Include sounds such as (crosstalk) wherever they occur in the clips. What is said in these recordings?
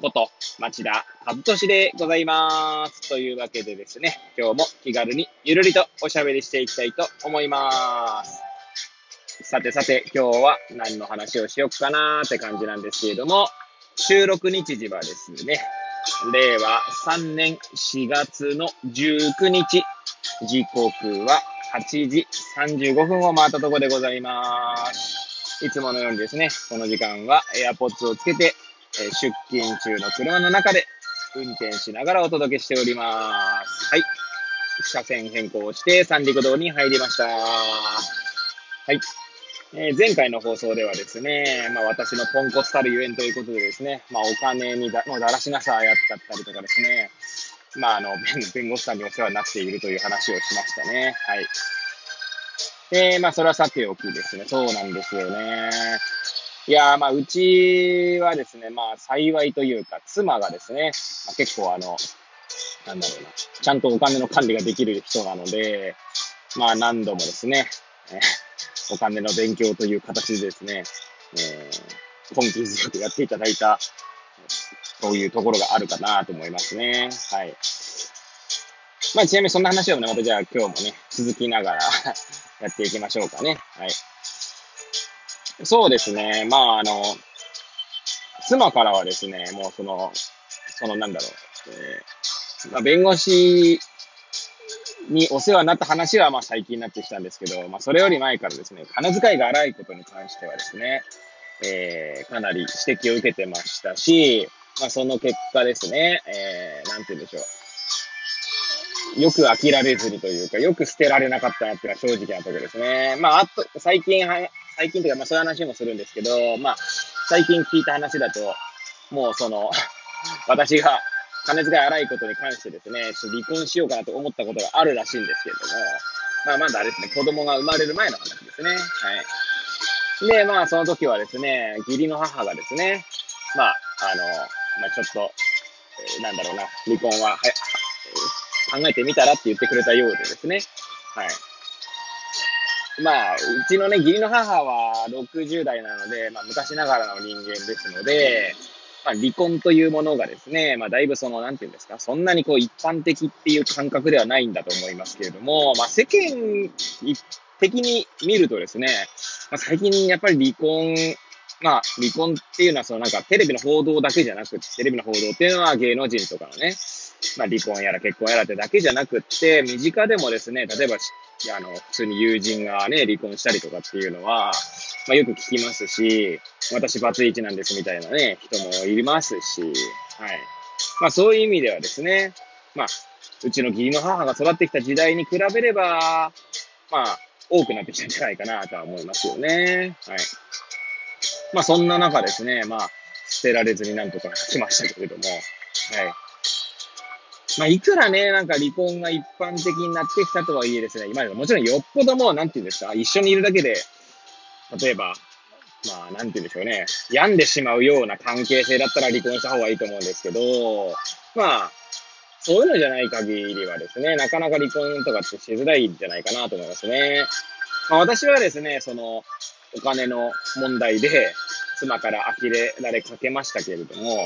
こと町田和俊でございまーす。というわけでですね、今日も気軽にゆるりとおしゃべりしていきたいと思いまーす。さてさて、今日は何の話をしよっかなーって感じなんですけれども、収録日時はですね、令和3年4月の19日、時刻は8時35分を回ったところでございます。いつものようにですね、この時間は AirPods をつけて、え出勤中の車の中で運転しながらお届けしております。はい。車線変更をして三陸道に入りました。はい。えー前回の放送ではですね、まあ私のポンコツたるゆえんということでですね、まあお金にだのだらしなさやっちゃったりとかですね、まああの、弁弁護士さんにお世話になっているという話をしましたね。はい。で、まあそれはさておきですね、そうなんですよね。いや、まあ、うちはですね、まあ、幸いというか、妻がですね、まあ、結構あの、なんだろうな、ちゃんとお金の管理ができる人なので、まあ、何度もですね、えーお金の勉強という形でですね、えー、根気強くやっていただいた、そういうところがあるかなと思いますね。はい。まあ、ちなみにそんな話をね、またじゃあ今日もね、続きながら (laughs) やっていきましょうかね。はい。そうですね。まあ、あの、妻からはですね、もうその、そのなんだろう、えーまあ、弁護士にお世話になった話はまあ最近になってきたんですけど、まあそれより前からですね、金遣いが荒いことに関してはですね、えーかなり指摘を受けてましたし、まあその結果ですね、えーなんて言うんでしょう。よく飽きられずにというか、よく捨てられなかったなっていうのは正直なところですね。まあ、あと、最近は、最近というか、まあそういう話もするんですけど、まあ、最近聞いた話だと、もうその、(laughs) 私が金遣い荒いことに関してですね、ちょっと離婚しようかなと思ったことがあるらしいんですけれども、まあまだあれですね、子供が生まれる前の話ですね。はい。で、まあその時はですね、義理の母がですね、まあ、あの、まあちょっと、えーなんだろうな、離婚は、はえー考えてみたらって言ってくれたようでですね、はい。まあ、うちのね、義理の母は60代なので、まあ昔ながらの人間ですので、まあ、離婚というものがですね、まあ、だいぶその、なんていうんですか、そんなにこう、一般的っていう感覚ではないんだと思いますけれども、まあ、世間的に見るとですね、まあ、最近やっぱり離婚、まあ、離婚っていうのは、そのなんかテレビの報道だけじゃなくて、テレビの報道っていうのは芸能人とかのね、まあ、離婚やら結婚やらってだけじゃなくって、身近でもですね、例えば、あの、普通に友人がね、離婚したりとかっていうのは、まあ、よく聞きますし、私バツイチなんですみたいなね、人もいますし、はい。まあそういう意味ではですね、まあ、うちの義理の母が育ってきた時代に比べれば、まあ、多くなってきたんじゃないかなとは思いますよね。はい。まあそんな中ですね、まあ、捨てられずになんとか来ましたけれども、はい。まあ、いくらね、なんか離婚が一般的になってきたとはいえですね、今でももちろんよっぽどもう、なんていうんですか、一緒にいるだけで、例えば、まあ、なんて言うんでしょうね。病んでしまうような関係性だったら離婚した方がいいと思うんですけど、まあ、そういうのじゃない限りはですね、なかなか離婚とかってしづらいんじゃないかなと思いますね。まあ、私はですね、その、お金の問題で、妻から呆れられかけましたけれども、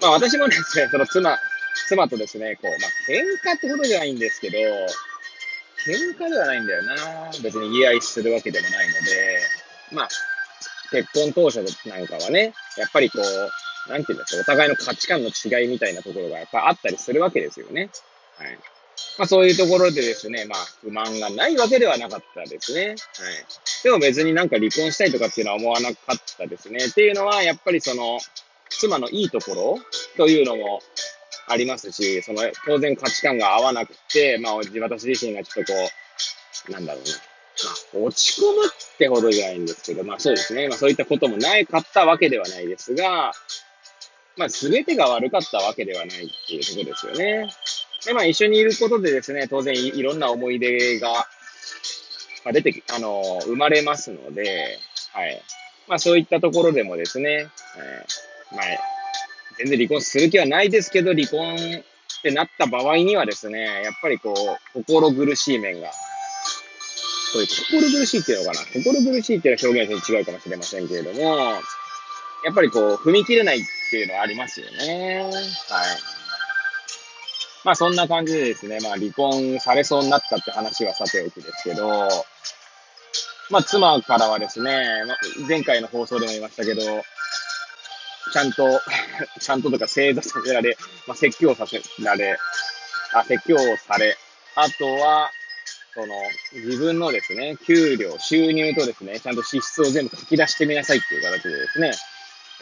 まあ私もですね、その妻、妻とですね、こう、まあ喧嘩ってことじゃないんですけど、喧嘩ではないんだよな。別に言い合いするわけでもないので、まあ、結婚当初なんかはね、やっぱりこう、なんていうんですか、お互いの価値観の違いみたいなところがやっぱあったりするわけですよね。はい。まあそういうところでですね、まあ不満がないわけではなかったですね。はい。でも別になんか離婚したいとかっていうのは思わなかったですね。っていうのは、やっぱりその、妻のいいところというのもありますし、その当然価値観が合わなくて、まあ私自身がちょっとこう、なんだろうな。まあ、落ち込むってほどじゃないんですけど、まあそうですね。まあそういったこともないかったわけではないですが、まあ、全てが悪かったわけではないっていうところですよね。で、まあ、一緒にいることでですね、当然いろんな思い出が、まあ、出てき、あの、生まれますので、はい。まあ、そういったところでもですね、えー、まあ、全然離婚する気はないですけど、離婚ってなった場合にはですね、やっぱりこう、心苦しい面が、これ心苦しいっていうのかな？心苦しいっていうのは表現に違うかもしれませんけれども、やっぱりこう、踏み切れないっていうのはありますよね。はい。まあそんな感じでですね、まあ離婚されそうになったって話はさておきですけど、まあ妻からはですね、前回の放送でも言いましたけど、ちゃんと、(laughs) ちゃんととか正座させられ、まあ、説教させられ、あ、説教され、あとは、その、自分のですね、給料、収入とですね、ちゃんと支出を全部書き出してみなさいっていう形でですね、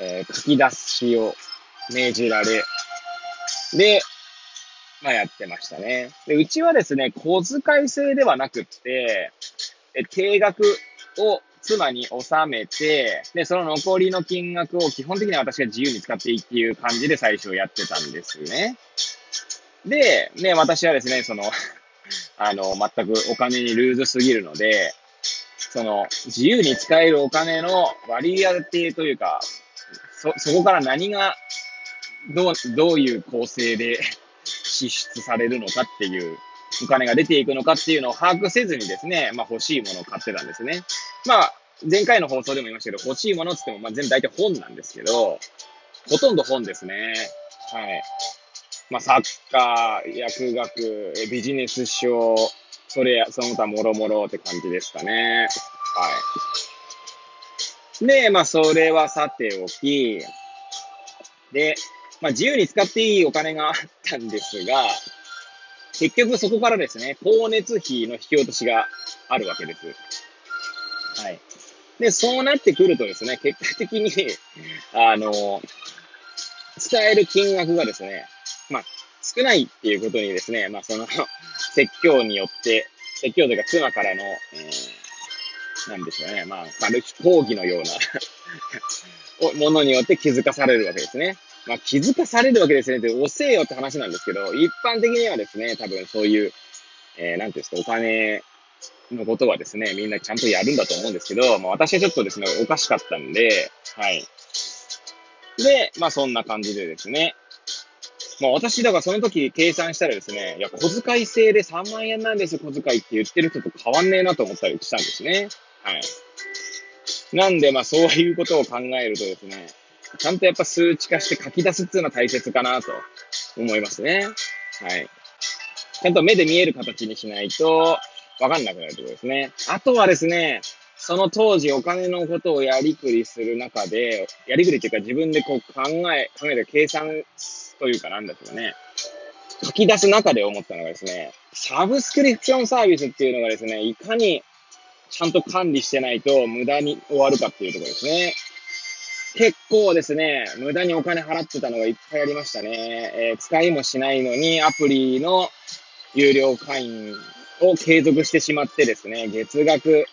えー、書き出しを命じられ、で、まあやってましたね。で、うちはですね、小遣い制ではなくって、え定額を妻に納めて、で、その残りの金額を基本的には私が自由に使っていいっていう感じで最初やってたんですね。で、ね、私はですね、その (laughs) あの、全くお金にルーズすぎるので、その、自由に使えるお金の割り当てというか、そ、そこから何が、どう、どういう構成で支出されるのかっていう、お金が出ていくのかっていうのを把握せずにですね、まあ欲しいものを買ってたんですね。まあ、前回の放送でも言いましたけど、欲しいものって言っても、まあ全部大体本なんですけど、ほとんど本ですね。はい。まあ、サッカー、薬学、ビジネス書、それや、その他もろもろって感じですかね。はい。で、まあ、それはさておき、で、まあ、自由に使っていいお金があったんですが、結局そこからですね、光熱費の引き落としがあるわけです。はい。で、そうなってくるとですね、結果的に、あの、使える金額がですね、まあ、少ないっていうことにですね、まあ、その説教によって、説教というか妻からの、えー、なんでしょうね、まあ、軽き講義のような (laughs) ものによって気づかされるわけですね。まあ、気づかされるわけですねって、遅えよって話なんですけど、一般的にはですね、多分そういう、えー、なんていうんですか、お金のことはですね、みんなちゃんとやるんだと思うんですけど、まあ、私はちょっとですね、おかしかったんで、はい。で、まあ、そんな感じでですね、まあ私、だからその時計算したらですね、いや、小遣い制で3万円なんです、小遣いって言ってる人と変わんねえなと思ったりしたんですね。はい。なんで、まあそういうことを考えるとですね、ちゃんとやっぱ数値化して書き出すっていうのは大切かなと思いますね。はい。ちゃんと目で見える形にしないと、わかんなくなるところですね。あとはですね、その当時お金のことをやりくりする中で、やりくりっていうか自分でこう考え、考えて計算というかなんだけどね、書き出す中で思ったのがですね、サブスクリプションサービスっていうのがですね、いかにちゃんと管理してないと無駄に終わるかっていうところですね。結構ですね、無駄にお金払ってたのがいっぱいありましたね。えー、使いもしないのにアプリの有料会員を継続してしまってですね、月額、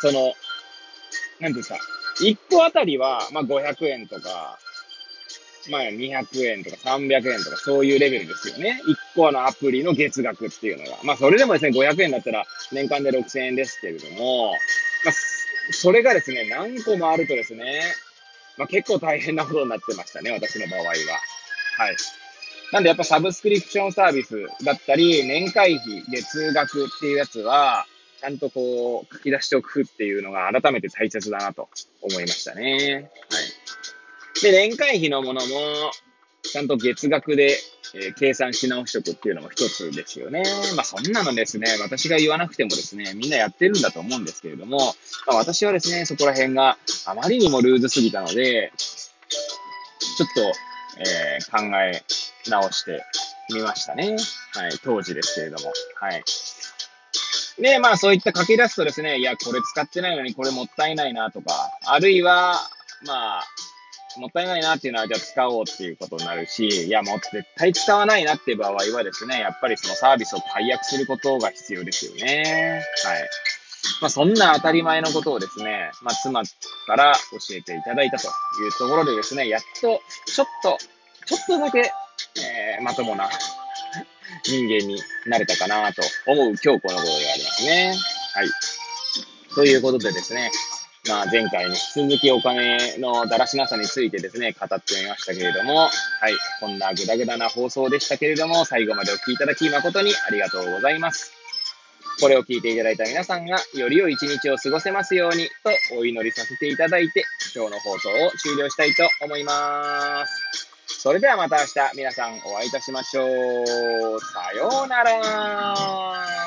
その、なんていうんですか、1個あたりは、まあ、500円とか、まあ200円とか300円とかそういうレベルですよね。1個のアプリの月額っていうのが。まあそれでもですね、500円だったら年間で6000円ですけれども、まあ、それがですね、何個もあるとですね、まあ結構大変なことになってましたね、私の場合は。はい。なんでやっぱサブスクリプションサービスだったり、年会費、で通学っていうやつは、ちゃんとこう書き出しておくっていうのが改めて大切だなと思いましたね。はい。で、年会費のものも、ちゃんと月額で、えー、計算し直しておくっていうのも一つですよね。まあそんなのですね、私が言わなくてもですね、みんなやってるんだと思うんですけれども、まあ、私はですね、そこら辺があまりにもルーズすぎたので、ちょっと、えー、考え直してみましたね。はい、当時ですけれども。はい。で、まあそういった書き出すとですね、いや、これ使ってないのにこれもったいないなとか、あるいは、まあ、もったいないなっていうのは、じゃあ使おうっていうことになるし、いや、もう絶対使わないなっていう場合はですね、やっぱりそのサービスを解約することが必要ですよね。はい。まあ、そんな当たり前のことをですね、まあ、妻から教えていただいたというところでですね、やっと、ちょっと、ちょっとだけ、えー、まともな人間になれたかなと思う今日このことでありますね。はい。ということでですね、まあ、前回に引き続きお金のだらしなさについてですね、語ってみましたけれども、はい、こんなぐだぐだな放送でしたけれども、最後までお聴きいただき誠にありがとうございます。これを聞いていただいた皆さんが、より良い一日を過ごせますように、とお祈りさせていただいて、今日の放送を終了したいと思います。それではまた明日、皆さんお会いいたしましょう。さようなら。